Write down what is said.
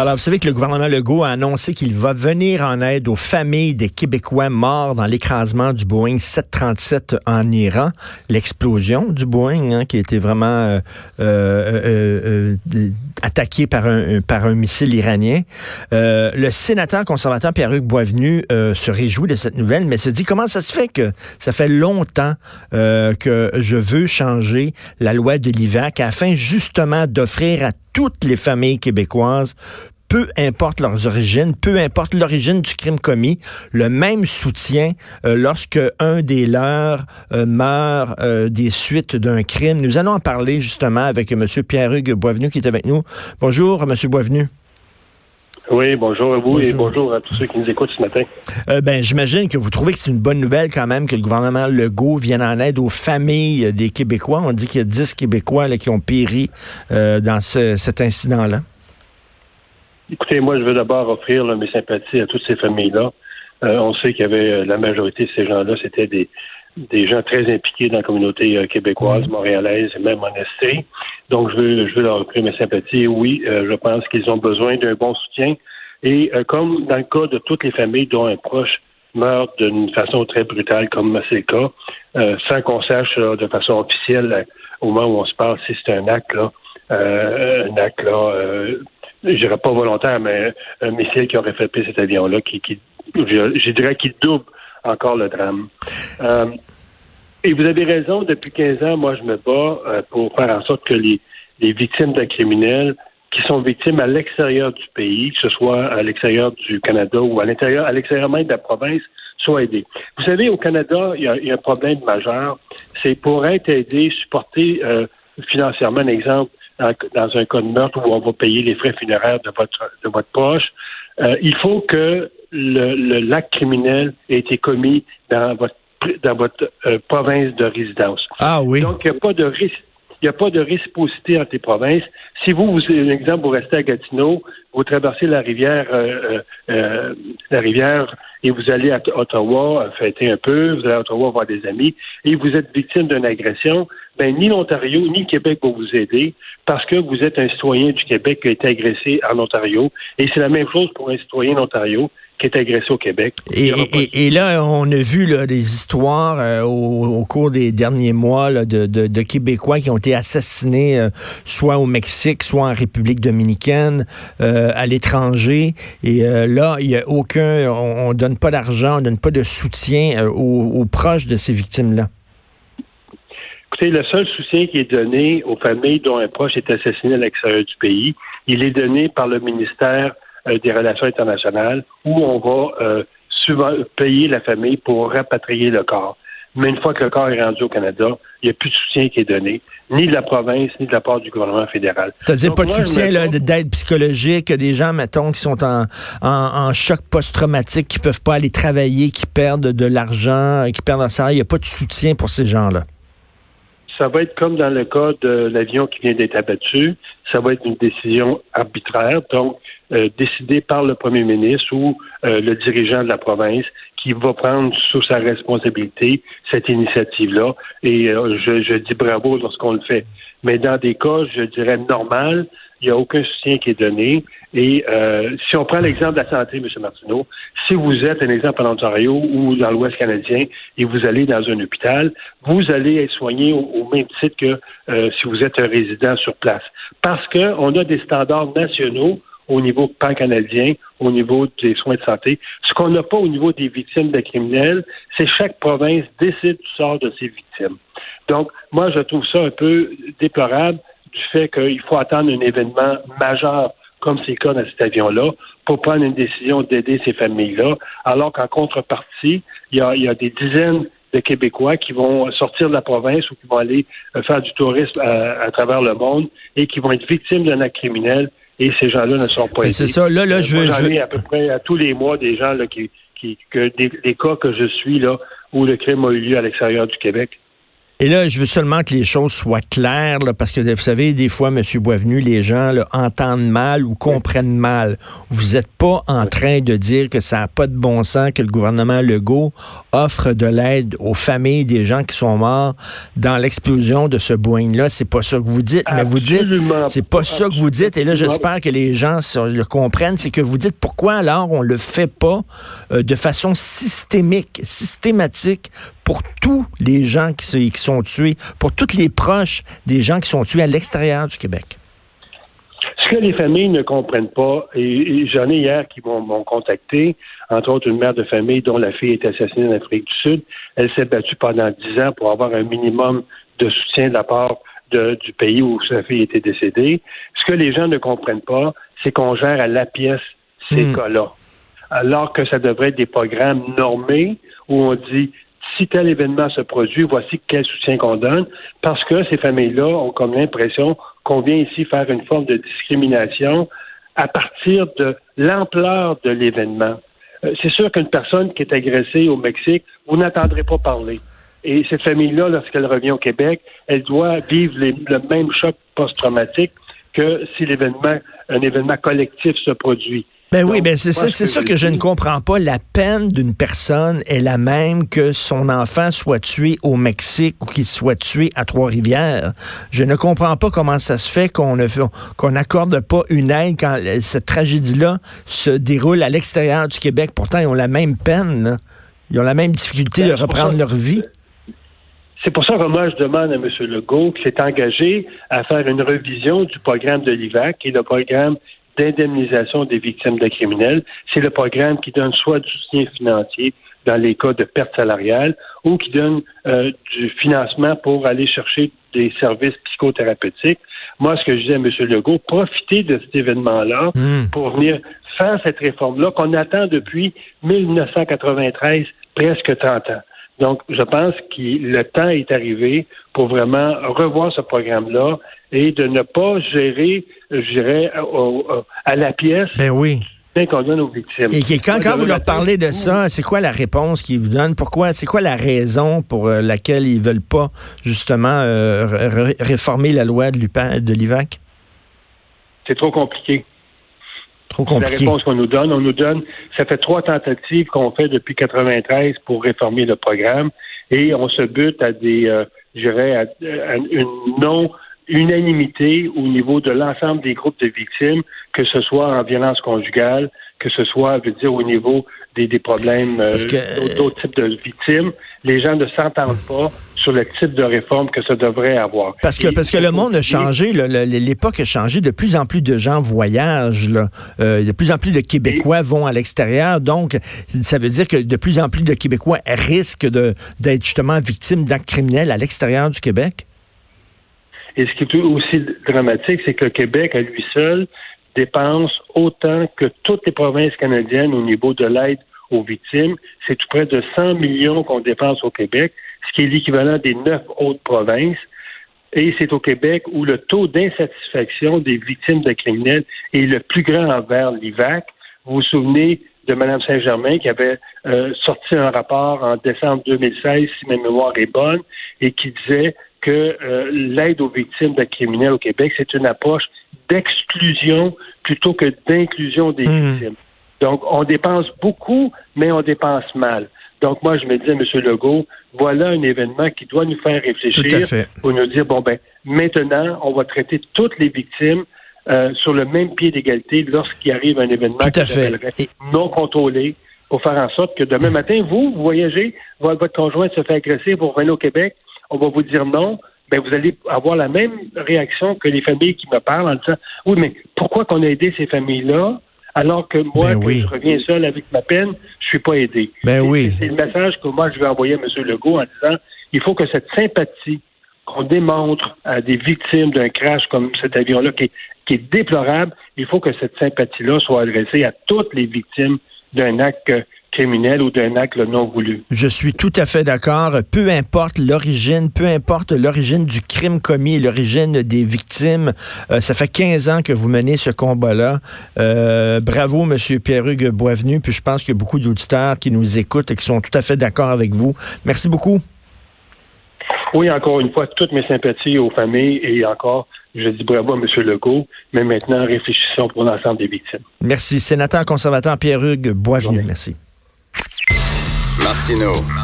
Alors, vous savez que le gouvernement Legault a annoncé qu'il va venir en aide aux familles des Québécois morts dans l'écrasement du Boeing 737 en Iran, l'explosion du Boeing, hein, qui a été vraiment euh, euh, euh, attaqué par un, par un missile iranien. le sénateur conservateur Pierre-Hugues Boisvenu se réjouit de cette nouvelle, mais se dit comment ça se fait que ça fait longtemps que je veux changer la loi de l'IVAC afin justement d'offrir à toutes les familles québécoises peu importe leurs origines, peu importe l'origine du crime commis, le même soutien euh, lorsque un des leurs euh, meurt euh, des suites d'un crime. Nous allons en parler justement avec M. Pierre-Hugues Boisvenu qui est avec nous. Bonjour, M. Boisvenu. Oui, bonjour à vous et bonjour à tous ceux qui nous écoutent ce matin. ben, j'imagine que vous trouvez que c'est une bonne nouvelle quand même que le gouvernement Legault vienne en aide aux familles des Québécois. On dit qu'il y a 10 Québécois là, qui ont péri dans cet incident-là. Écoutez, moi, je veux d'abord offrir mes sympathies à toutes ces familles-là. Euh, on sait qu'il y avait euh, la majorité de ces gens-là, c'était des, des gens très impliqués dans la communauté euh, québécoise, mm. montréalaise et même en Estrie. Donc, je veux, je veux leur offrir mes sympathies. Oui, je pense qu'ils ont besoin d'un bon soutien. Et comme dans le cas de toutes les familles dont un proche meurt d'une façon très brutale, comme c'est le cas, sans qu'on sache de façon officielle au moment où on se parle si c'est un acte là, un acte là je dirais pas volontaire, mais un missile qui aurait frappé cet avion-là, qui, qui je, dirais qu'il double encore le drame. Euh, et vous avez raison, depuis 15 ans, moi, je me bats euh, pour faire en sorte que les, les victimes de criminels qui sont victimes à l'extérieur du pays, que ce soit à l'extérieur du Canada ou à l'intérieur, à l'extérieur même de la province, soient aidés. Vous savez, au Canada, il y a, y a un problème majeur. C'est pour être aidé, supporter euh, financièrement, un exemple, dans un cas de meurtre où on va payer les frais funéraires de votre de votre poche, euh, il faut que le, l'acte criminel ait été commis dans votre dans votre euh, province de résidence. Ah oui. Donc il n'y a pas de risque. Il n'y a pas de réciprocité entre les provinces. Si vous, vous, un exemple, vous restez à Gatineau, vous traversez la rivière, euh, la rivière et vous allez à Ottawa fêter un peu, vous allez à Ottawa voir des amis, et vous êtes victime d'une agression, ben, ni l'Ontario ni le Québec vont vous aider parce que vous êtes un citoyen du Québec qui a été agressé en Ontario. Et c'est la même chose pour un citoyen d'Ontario qui est agressé au Québec. Et, là, on a vu des histoires euh, au, cours des derniers mois de, Québécois qui ont été assassinés euh, soit au Mexique, soit en République dominicaine, euh, à l'étranger. Et là, il n'y a aucun, on, ne donne pas d'argent, on donne pas de soutien aux proches de ces victimes-là. Écoutez, le seul soutien qui est donné aux familles dont un proche est assassiné à l'extérieur du pays, il est donné par le ministère des Relations internationales où on va euh, souvent payer la famille pour rapatrier le corps. Mais une fois que le corps est rendu au Canada, il n'y a plus de soutien qui est donné, ni de la province, ni de la part du gouvernement fédéral. C'est-à-dire pas de soutien, d'aide psychologique, des gens, mettons, qui sont en, en, choc post-traumatique, qui peuvent pas aller travailler, qui perdent de l'argent, qui perdent leur salaire. Il n'y a pas de soutien pour ces gens-là ça va être comme dans le cas de l'avion qui vient d'être abattu. Ça va être une décision arbitraire, donc euh, décidée par le premier ministre ou euh, le dirigeant de la province qui va prendre sous sa responsabilité cette initiative-là. Et euh, je, je dis bravo lorsqu'on le fait. Mais dans des cas, je dirais normal, il n'y a aucun soutien qui est donné. Et euh, si on prend l'exemple de la santé, M. Martineau, si vous êtes un exemple en Ontario ou dans l'Ouest canadien et vous allez dans un hôpital, vous allez être soigné au, même titre que euh, si vous êtes un résident sur place. Parce qu'on a des standards nationaux au niveau pan-canadien, au niveau des soins de santé. Ce qu'on n'a pas au niveau des victimes de criminels, c'est chaque province décide du sort de ses victimes. Donc, moi, je trouve ça un peu déplorable du fait qu'il faut attendre un événement majeur comme c'est le cas dans cet avion-là, pour prendre une décision d'aider ces familles-là, alors qu'en contrepartie, il y, a, des dizaines de Québécois qui vont sortir de la province ou qui vont aller euh, faire du tourisme à, travers le monde et qui vont être victimes d'un acte criminel et ces gens-là ne sont pas aidés. C'est ça. Là, là, euh, je veux. à peu près à tous les mois des gens là, qui, qui que des, des, cas que je suis là où le crime a eu lieu à l'extérieur du Québec. Et là, je veux seulement que les choses soient claires, parce que vous savez, des fois, M. Boisvenu, les gens entendent mal ou comprennent mal. Vous n'êtes pas en train de dire que ça n'a pas de bon sens que le gouvernement Legault offre de l'aide aux familles des gens qui sont morts dans l'explosion de ce Boeing-là. C'est pas ça que vous dites, mais vous dites, c'est pas ça que vous dites. Et là, j'espère que les gens le comprennent. C'est que vous dites pourquoi alors on le fait pas euh, de façon systémique, systématique pour tous les gens qui, qui sont tués, pour toutes les proches des gens qui sont tués à l'extérieur du Québec. Ce que les familles ne comprennent pas, et, j'en ai hier qui m'ont contacté, entre autres une mère de famille dont la fille est assassinée en Afrique du Sud. Elle s'est battue pendant dix ans pour avoir un minimum de soutien de la part du pays où sa fille était décédée. Ce que les gens ne comprennent pas, c'est qu'on gère à la pièce ces hmm. cas-là. Alors que ça devrait être des programmes normés où on dit si tel événement se produit, voici quel soutien qu'on donne, parce que ces familles-là ont comme l'impression qu'on vient ici faire une forme de discrimination à partir de l'ampleur de l'événement. Euh, c'est sûr qu'une personne qui est agressée au Mexique, vous n'attendrez pas parler. Et cette famille-là, lorsqu'elle revient au Québec, elle doit vivre le même choc post-traumatique que si l'événement, un événement collectif se produit. Ben oui, ben c'est ça, c'est ça que je ne comprends pas. La peine d'une personne est la même que son enfant soit tué au Mexique ou qu'il soit tué à Trois-Rivières. Je ne comprends pas comment ça se fait qu'on ne qu'on n'accorde pas une aide quand cette tragédie-là se déroule à l'extérieur du Québec. Pourtant, ils ont la même peine. Ils ont la même difficulté ben, de reprendre leur vie. C'est pour ça que moi, je demande à M. Legault qui s'est engagé à faire une revision du programme de l'IVAC, qui est le programme d'indemnisation des victimes de criminels. C'est le programme qui donne soit du soutien financier dans les cas de perte salariale ou qui donne euh, du financement pour aller chercher des services psychothérapeutiques. Moi, ce que je dis à M. Legault, profitez de cet événement-là hmm. pour venir faire cette réforme-là qu'on attend depuis 1993, presque 30 ans. Donc, je pense que le temps est arrivé pour vraiment revoir ce programme-là et de ne pas gérer, je dirais, à la pièce. Ben oui. Qu'on donne aux victimes. Et quand, quand vous leur parlez de ça, c'est quoi la réponse qu'ils vous donnent? Pourquoi? C'est quoi la raison pour euh, laquelle ils veulent pas, justement, euh, réformer la loi de l'IVAC? C'est trop compliqué. Trop compliqué. La réponse qu'on nous donne, on nous donne, ça fait trois tentatives qu'on fait depuis 93 pour réformer le programme et on se bute à des, euh, je dirais, à, une non unanimité au niveau de l'ensemble des groupes de victimes, que ce soit en violence conjugale, que ce soit, je veux dire, au niveau des, des problèmes euh, d'autres types de victimes. Les gens ne s'entendent pas sur le type de réforme que ça devrait avoir. Parce que, parce que le monde a changé, l'époque a changé, de plus en plus de gens voyagent, là. Euh, de plus en plus de Québécois vont à l'extérieur, donc ça veut dire que de plus en plus de Québécois risquent d'être justement victimes d'actes criminels à l'extérieur du Québec? Et ce qui est aussi dramatique, c'est que le Québec, à lui seul, dépense autant que toutes les provinces canadiennes au niveau de l'aide aux victimes. C'est tout près de 100 millions qu'on dépense au Québec, ce qui est l'équivalent des neuf autres provinces. Et c'est au Québec où le taux d'insatisfaction des victimes de criminels est le plus grand envers l'IVAC. Vous vous souvenez de Mme Saint-Germain qui avait euh, sorti un rapport en décembre 2016, si ma mémoire est bonne, et qui disait que euh, l'aide aux victimes de criminels au Québec, c'est une approche d'exclusion plutôt que d'inclusion des mmh. victimes. Donc, on dépense beaucoup, mais on dépense mal. Donc, moi, je me dis à M. Legault, voilà un événement qui doit nous faire réfléchir pour nous dire, bon, ben, maintenant, on va traiter toutes les victimes euh, sur le même pied d'égalité lorsqu'il arrive un événement non contrôlé pour faire en sorte que demain matin, vous, vous voyagez, votre conjoint se fait agresser, vous revenez au Québec, on va vous dire non, ben vous allez avoir la même réaction que les familles qui me parlent en disant oui, mais pourquoi qu'on a aidé ces familles-là? Alors que moi, ben je reviens seul avec ma peine, je suis pas aidé. Ben oui. C'est le message que moi je vais envoyer à M. Legault en disant il faut que cette sympathie qu'on démontre à des victimes d'un crash comme cet avion-là qui qui est déplorable, il faut que cette sympathie-là soit adressée à toutes les victimes d'un acte criminel ou d'un acte non voulu. Je suis tout à fait d'accord. Peu importe l'origine, peu importe l'origine du crime commis et l'origine des victimes, euh, ça fait 15 ans que vous menez ce combat-là. Euh, bravo, Monsieur Pierre-Hugues Boisvenu. Puis je pense qu'il y a beaucoup d'auditeurs qui nous écoutent et qui sont tout à fait d'accord avec vous. Merci beaucoup. oui, encore une fois, toutes mes sympathies aux familles et encore, je dis bravo à M. Legault, mais maintenant, réfléchissons pour l'ensemble des victimes. Merci. Sénateur conservateur Pierre-Hugues Boisvenu, merci. Martino.